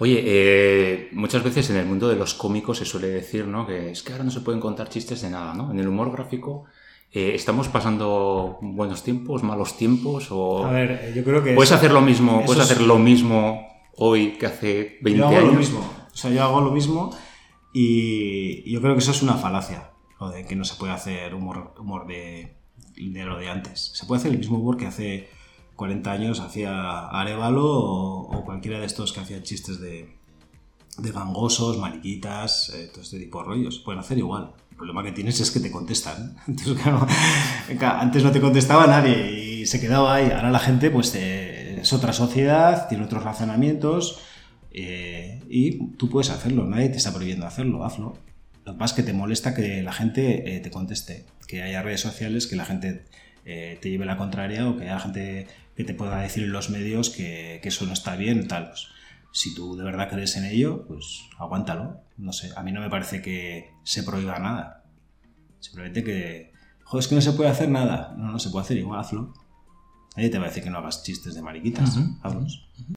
Oye, eh, muchas veces en el mundo de los cómicos se suele decir, ¿no? Que es que ahora no se pueden contar chistes de nada, ¿no? En el humor gráfico, eh, ¿estamos pasando buenos tiempos, malos tiempos? O... A ver, eh, yo creo que... ¿Puedes eso- hacer lo mismo? ¿Puedes es- hacer lo mismo hoy que hace 20 yo hago años? lo mismo. O sea, yo hago lo mismo y yo creo que eso es una falacia. Lo de que no se puede hacer humor, humor de, de lo de antes. Se puede hacer el mismo humor que hace 40 años hacía Arevalo o, cualquiera de estos que hacían chistes de, de gangosos, mariquitas, eh, todo este tipo de rollos. Pueden hacer igual. El problema que tienes es que te contestan. Entonces, claro, antes no te contestaba nadie y se quedaba ahí. Ahora la gente pues es otra sociedad, tiene otros razonamientos eh, y tú puedes hacerlo. Nadie te está prohibiendo hacerlo, hazlo. Lo que pasa es que te molesta que la gente eh, te conteste, que haya redes sociales, que la gente eh, te lleve la contraria o que haya gente que te pueda decir en los medios que, que eso no está bien, tal. Pues, si tú de verdad crees en ello, pues aguántalo. No sé, a mí no me parece que se prohíba nada. Simplemente que, joder, es que no se puede hacer nada. No, no se puede hacer igual, hazlo. Nadie te va a decir que no hagas chistes de mariquitas. Hazlos.